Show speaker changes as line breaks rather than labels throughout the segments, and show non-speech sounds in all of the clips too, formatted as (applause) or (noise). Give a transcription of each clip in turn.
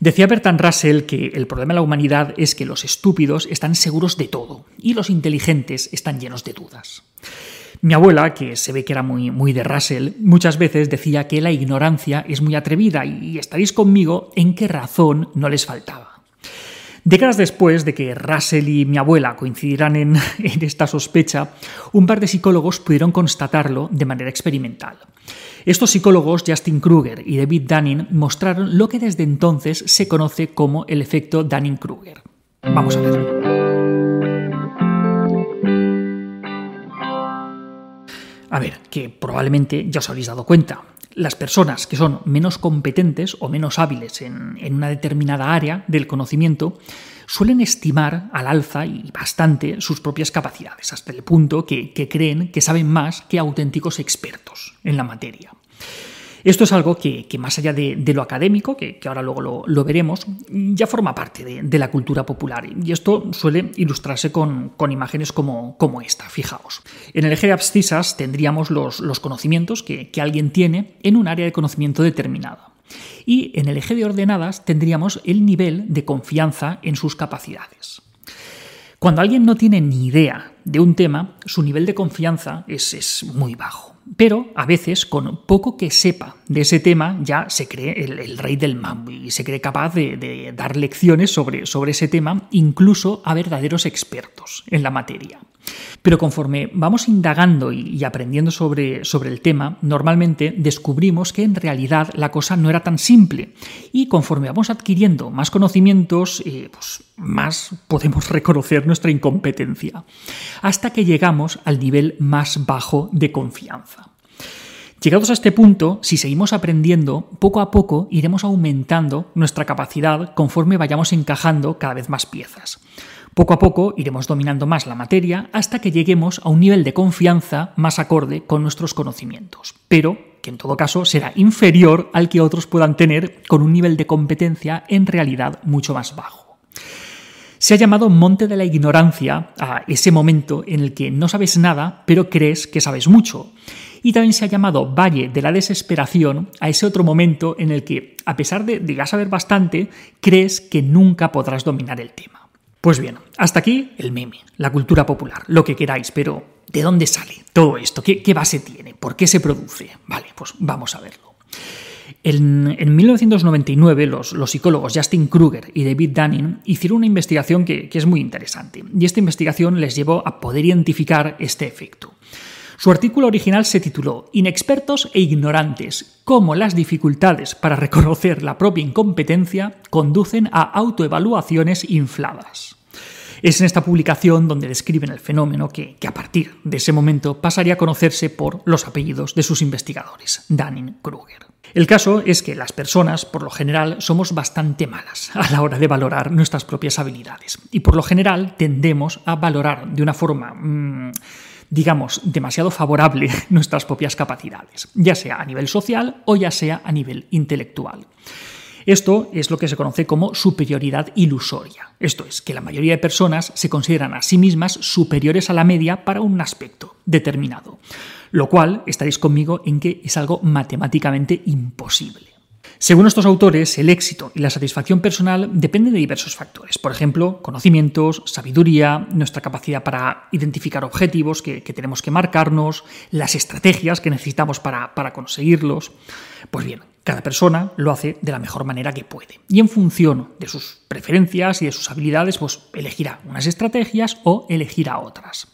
Decía Bertrand Russell que el problema de la humanidad es que los estúpidos están seguros de todo y los inteligentes están llenos de dudas. Mi abuela, que se ve que era muy, muy de Russell, muchas veces decía que la ignorancia es muy atrevida y estaréis conmigo en qué razón no les faltaba. Décadas después de que Russell y mi abuela coincidieran (laughs) en, esta sospecha, un par de psicólogos pudieron constatarlo de manera experimental. Estos psicólogos, Justin Kruger y David Dunning, mostraron lo que desde entonces se conoce como el efecto Dunning-Kruger. Vamos a verlo. A ver, que probablemente ya os habréis dado cuenta. Las personas que son menos competentes o menos hábiles en, en, una determinada área del conocimiento suelen estimar al alza y bastante sus propias capacidades, hasta el punto que, que creen que saben más que auténticos expertos en la materia. Esto es algo que, más allá de, lo académico, que, ahora luego lo, veremos, ya forma parte de, la cultura popular. Y esto suele ilustrarse con, imágenes como, esta, fijaos. En el eje de abscisas tendríamos los, los conocimientos que, que alguien tiene en un área de conocimiento determinada. Y en el eje de ordenadas tendríamos el nivel de confianza en sus capacidades. Cuando alguien no tiene ni idea de un tema, su nivel de confianza es, es muy bajo. Pero a veces con poco que sepa de ese tema ya se cree el, el rey del mambo y se cree capaz de, dar lecciones sobre, sobre, ese tema incluso a verdaderos expertos en la materia. Pero conforme vamos indagando y, y aprendiendo sobre, sobre, el tema, normalmente descubrimos que en realidad la cosa no era tan simple. Y conforme vamos adquiriendo más conocimientos, eh, pues más podemos (laughs) reconocer nuestra incompetencia, hasta que llegamos al nivel más bajo de confianza. Llegados a este punto, si seguimos aprendiendo, poco a poco iremos aumentando nuestra capacidad conforme vayamos encajando cada vez más piezas. Poco a poco iremos dominando más la materia hasta que lleguemos a un nivel de confianza más acorde con nuestros conocimientos, pero que en todo caso será inferior al que otros puedan tener con un nivel de competencia en realidad mucho más bajo. Se ha llamado monte de la ignorancia a ese momento en el que no sabes nada, pero crees que sabes mucho. Y también se ha llamado valle de la desesperación a ese otro momento en el que, a pesar de, de ya saber bastante, crees que nunca podrás dominar el tema. Pues bien, hasta aquí el meme, la cultura popular, lo que queráis, pero ¿de dónde sale todo esto? ¿Qué, qué base tiene? ¿Por qué se produce? Vale, pues vamos a verlo. En, en 1999, los, los, psicólogos Justin Kruger y David Dunning hicieron una investigación que, que es muy interesante, y esta investigación les llevó a poder identificar este efecto. Su artículo original se tituló Inexpertos e ignorantes, cómo las dificultades para reconocer la propia incompetencia conducen a autoevaluaciones infladas. Es en esta publicación donde describen el fenómeno que, que, a partir de ese momento pasaría a conocerse por los apellidos de sus investigadores, Dunning-Kruger. El caso es que las personas, por lo general, somos bastante malas a la hora de valorar nuestras propias habilidades y por lo general tendemos a valorar de una forma... Mmm, digamos, demasiado favorable (laughs) nuestras propias capacidades, ya sea a nivel social o ya sea a nivel intelectual. Esto es lo que se conoce como superioridad ilusoria. Esto es, que la mayoría de personas se consideran a sí mismas superiores a la media para un aspecto determinado, lo cual estaréis conmigo en que es algo matemáticamente imposible. Según estos autores, el éxito y la satisfacción personal dependen de diversos factores. Por ejemplo, conocimientos, sabiduría, nuestra capacidad para identificar objetivos que, tenemos que marcarnos, las estrategias que necesitamos para, para conseguirlos. Pues bien, cada persona lo hace de la mejor manera que puede. Y en función de sus preferencias y de sus habilidades, pues elegirá unas estrategias o elegirá otras.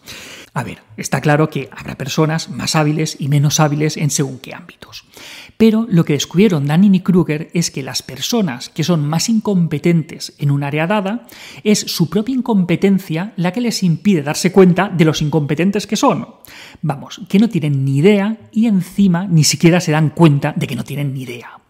A ver, está claro que habrá personas más hábiles y menos hábiles en según qué ámbitos. Pero lo que descubrieron Dunning y Kruger es que las personas que son más incompetentes en un área dada es su propia incompetencia la que les impide darse cuenta de los incompetentes que son. Vamos, que no tienen ni idea y encima ni siquiera se dan cuenta de que no tienen ni idea.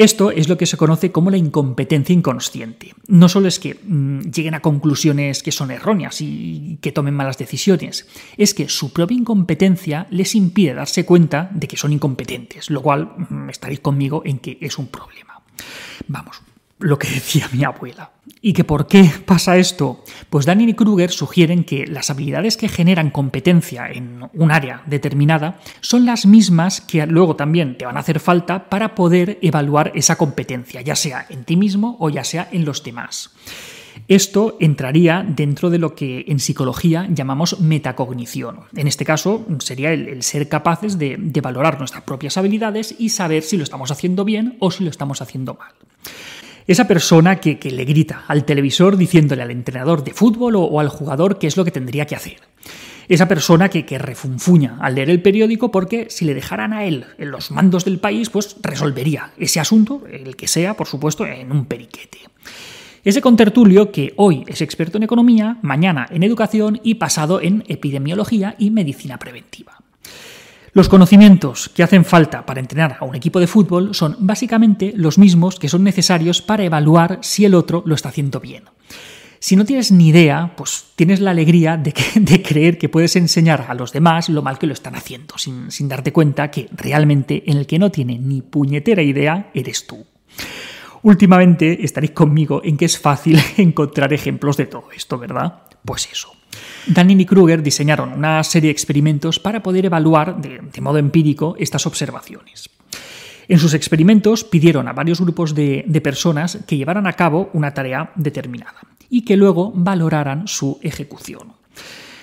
Esto es lo que se conoce como la incompetencia inconsciente. No solo es que mmm, lleguen a conclusiones que son erróneas y que tomen malas decisiones, es que su propia incompetencia les impide darse cuenta de que son incompetentes, lo cual mmm, estaréis conmigo en que es un problema. Vamos, lo que decía mi abuela. ¿Y que por qué pasa esto? Pues Daniel y Kruger sugieren que las habilidades que generan competencia en un área determinada son las mismas que luego también te van a hacer falta para poder evaluar esa competencia, ya sea en ti mismo o ya sea en los demás. Esto entraría dentro de lo que en psicología llamamos metacognición. En este caso sería el, ser capaces de valorar nuestras propias habilidades y saber si lo estamos haciendo bien o si lo estamos haciendo mal. Esa persona que, le grita al televisor diciéndole al entrenador de fútbol o, al jugador qué es lo que tendría que hacer. Esa persona que, que, refunfuña al leer el periódico porque si le dejaran a él en los mandos del país, pues resolvería ese asunto, el que sea, por supuesto, en un periquete. Ese contertulio que hoy es experto en economía, mañana en educación y pasado en epidemiología y medicina preventiva. Los conocimientos que hacen falta para entrenar a un equipo de fútbol son básicamente los mismos que son necesarios para evaluar si el otro lo está haciendo bien. Si no tienes ni idea, pues tienes la alegría de, creer que puedes enseñar a los demás lo mal que lo están haciendo, sin, sin darte cuenta que realmente en el que no tiene ni puñetera idea eres tú. Últimamente estaréis conmigo en que es fácil (laughs) encontrar ejemplos de todo esto, ¿verdad? Pues eso. Daniel y Kruger diseñaron una serie de experimentos para poder evaluar de, modo empírico estas observaciones. En sus experimentos pidieron a varios grupos de, personas que llevaran a cabo una tarea determinada y que luego valoraran su ejecución.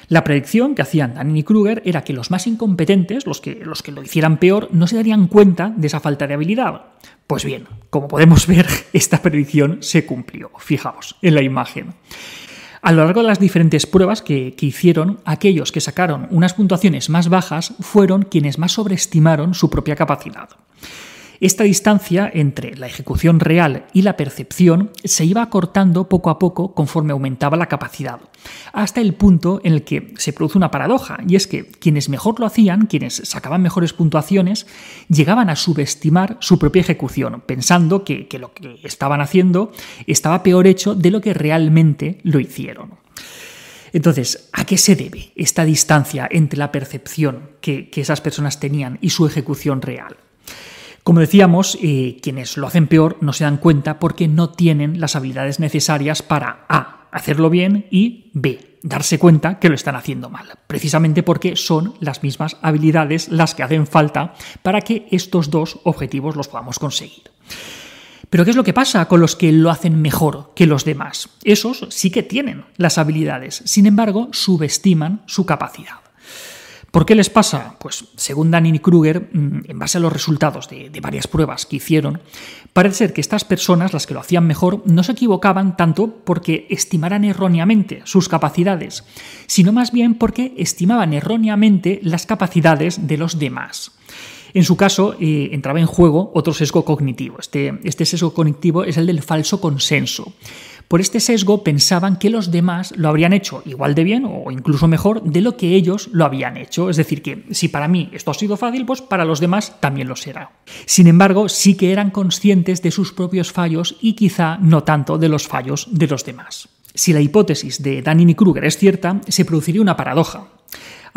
La predicción que hacían Daniel y Kruger era que los más incompetentes, los que, los que lo hicieran peor, no se darían cuenta de esa falta de habilidad. Pues bien, como podemos ver, (laughs) esta predicción se cumplió. Fijaos en la imagen. A lo largo de las diferentes pruebas que, hicieron, aquellos que sacaron unas puntuaciones más bajas fueron quienes más sobreestimaron su propia capacidad. Esta distancia entre la ejecución real y la percepción se iba acortando poco a poco conforme aumentaba la capacidad, hasta el punto en el que se produce una paradoja, y es que quienes mejor lo hacían, quienes sacaban mejores puntuaciones, llegaban a subestimar su propia ejecución, pensando que, lo que estaban haciendo estaba peor hecho de lo que realmente lo hicieron. Entonces, ¿a qué se debe esta distancia entre la percepción que esas personas tenían y su ejecución real? Como decíamos, eh, quienes lo hacen peor no se dan cuenta porque no tienen las habilidades necesarias para A. hacerlo bien y B. darse cuenta que lo están haciendo mal, precisamente porque son las mismas habilidades las que hacen falta para que estos dos objetivos los podamos conseguir. Pero ¿qué es lo que pasa con los que lo hacen mejor que los demás? Esos sí que tienen las habilidades, sin embargo, subestiman su capacidad. ¿Por qué les pasa? Pues según Danny Kruger, mm, en base a los resultados de, varias pruebas que hicieron, parece ser que estas personas, las que lo hacían mejor, no se equivocaban tanto porque estimaran erróneamente sus capacidades, sino más bien porque estimaban erróneamente las capacidades de los demás. En su caso, eh, entraba en juego otro sesgo cognitivo. Este, este sesgo cognitivo es el del falso consenso. Por este sesgo pensaban que los demás lo habrían hecho igual de bien o incluso mejor de lo que ellos lo habían hecho. Es decir, que si para mí esto ha sido fácil, pues para los demás también lo será. Sin embargo, sí que eran conscientes de sus propios fallos y quizá no tanto de los fallos de los demás. Si la hipótesis de Danny Kruger es cierta, se produciría una paradoja.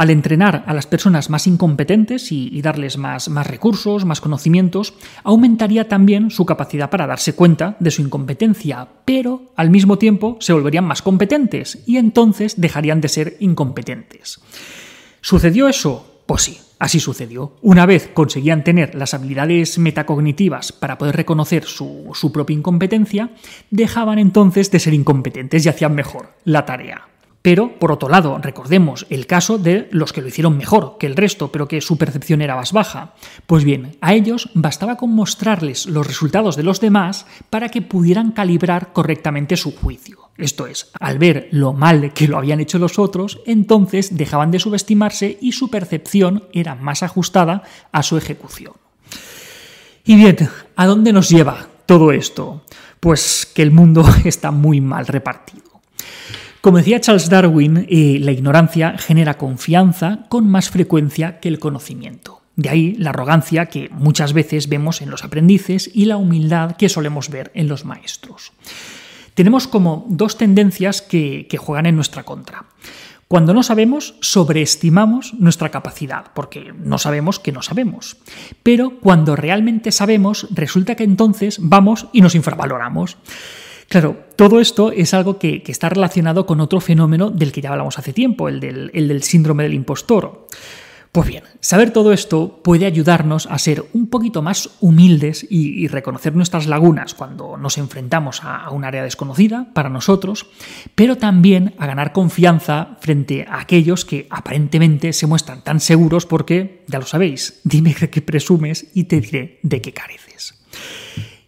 Al entrenar a las personas más incompetentes y, darles más, más recursos, más conocimientos, aumentaría también su capacidad para darse cuenta de su incompetencia, pero al mismo tiempo se volverían más competentes y entonces dejarían de ser incompetentes. ¿Sucedió eso? Pues sí, Así sucedió. Una vez conseguían tener las habilidades metacognitivas para poder reconocer su, su, propia incompetencia, dejaban entonces de ser incompetentes y hacían mejor la tarea. Pero, por otro lado, recordemos el caso de los que lo hicieron mejor que el resto, pero que su percepción era más baja. Pues bien, a ellos bastaba con mostrarles los resultados de los demás para que pudieran calibrar correctamente su juicio. Esto es, al ver lo mal que lo habían hecho los otros, entonces dejaban de subestimarse y su percepción era más ajustada a su ejecución. Y bien, ¿a dónde nos lleva todo esto? Pues que el mundo (laughs) está muy mal repartido. Como decía Charles Darwin, eh, la ignorancia genera confianza con más frecuencia que el conocimiento. De ahí la arrogancia que muchas veces vemos en los aprendices y la humildad que solemos ver en los maestros. Tenemos como dos tendencias que juegan en nuestra contra. Cuando no sabemos, sobreestimamos nuestra capacidad, porque no sabemos que no sabemos. Pero cuando realmente sabemos, resulta que entonces vamos y nos infravaloramos. Claro, todo esto es algo que, está relacionado con otro fenómeno del que ya hablamos hace tiempo, el del, el del síndrome del impostor. Pues bien, saber todo esto puede ayudarnos a ser un poquito más humildes y, reconocer nuestras lagunas cuando nos enfrentamos a, un área desconocida para nosotros, pero también a ganar confianza frente a aquellos que aparentemente se muestran tan seguros porque, ya lo sabéis, (laughs) dime de qué presumes y te diré de qué careces.